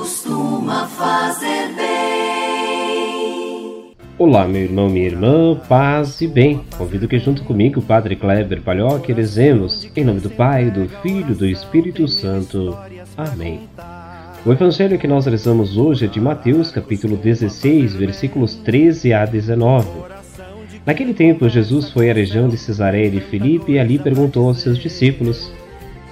Costuma fazer bem. Olá, meu irmão, minha irmã, paz e bem. Convido que junto comigo, Padre Kleber Palhoque, rezemos em nome do Pai, do Filho e do Espírito Santo. Amém. O evangelho que nós rezamos hoje é de Mateus, capítulo 16, versículos 13 a 19. Naquele tempo, Jesus foi à região de Cesareia de Filipe e ali perguntou aos seus discípulos: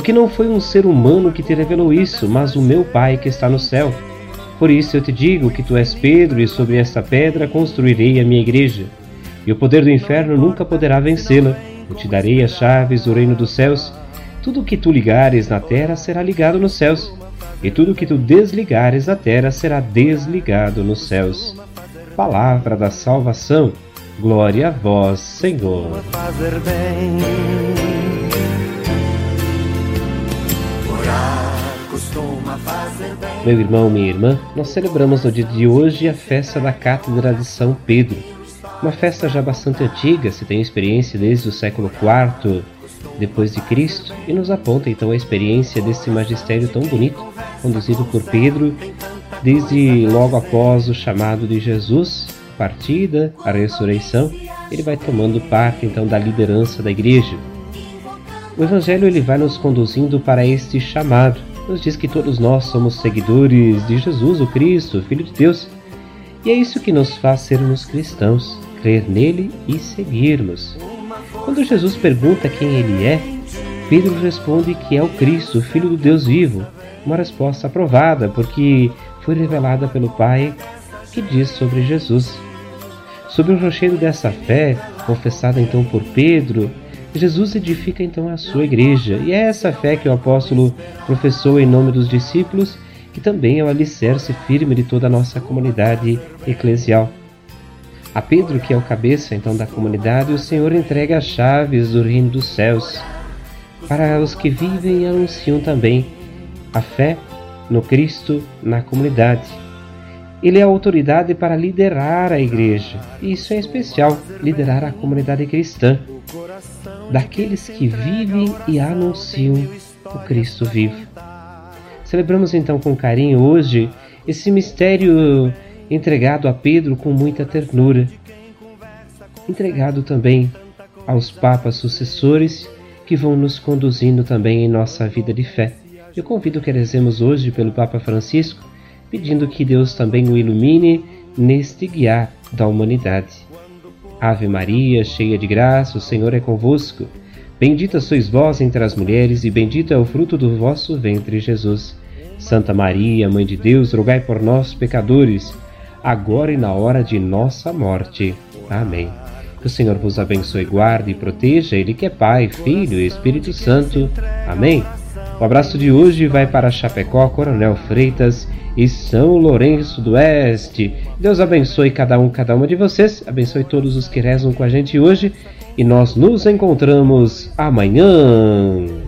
porque não foi um ser humano que te revelou isso, mas o meu Pai que está no céu. Por isso eu te digo que tu és Pedro, e sobre esta pedra construirei a minha igreja. E o poder do inferno nunca poderá vencê-la. Eu te darei as chaves do reino dos céus. Tudo o que tu ligares na terra será ligado nos céus, e tudo o que tu desligares na terra será desligado nos céus. Palavra da salvação. Glória a vós, Senhor. Meu irmão, minha irmã, nós celebramos no dia de hoje a festa da Cátedra de São Pedro. Uma festa já bastante antiga, se tem experiência desde o século IV depois de Cristo e nos aponta então a experiência desse magistério tão bonito, conduzido por Pedro, desde logo após o chamado de Jesus, a partida, a ressurreição, ele vai tomando parte então da liderança da igreja. O evangelho ele vai nos conduzindo para este chamado. Nos diz que todos nós somos seguidores de Jesus, o Cristo, Filho de Deus. E é isso que nos faz sermos cristãos, crer nele e seguirmos. Quando Jesus pergunta quem ele é, Pedro responde que é o Cristo, o Filho do Deus vivo. Uma resposta aprovada, porque foi revelada pelo Pai que diz sobre Jesus. Sob o rochedo dessa fé, confessada então por Pedro, Jesus edifica então a sua igreja, e é essa fé que o apóstolo professou em nome dos discípulos, que também é o alicerce firme de toda a nossa comunidade eclesial. A Pedro, que é o cabeça então da comunidade, o Senhor entrega as chaves do reino dos céus. Para os que vivem e anunciam também a fé no Cristo na comunidade. Ele é a autoridade para liderar a igreja, e isso é especial, liderar a comunidade cristã, daqueles que vivem e anunciam o Cristo vivo. Celebramos então com carinho hoje esse mistério entregado a Pedro com muita ternura, entregado também aos papas sucessores que vão nos conduzindo também em nossa vida de fé. Eu convido que rezemos hoje pelo Papa Francisco, pedindo que Deus também o ilumine neste guiar da humanidade. Ave Maria, cheia de graça, o Senhor é convosco. Bendita sois vós entre as mulheres, e bendito é o fruto do vosso ventre, Jesus. Santa Maria, Mãe de Deus, rogai por nós, pecadores, agora e na hora de nossa morte. Amém. Que o Senhor vos abençoe, guarde e proteja, Ele que é Pai, Filho e Espírito Santo. Amém. O abraço de hoje vai para Chapecó, Coronel Freitas e São Lourenço do Oeste. Deus abençoe cada um, cada uma de vocês, abençoe todos os que rezam com a gente hoje e nós nos encontramos amanhã.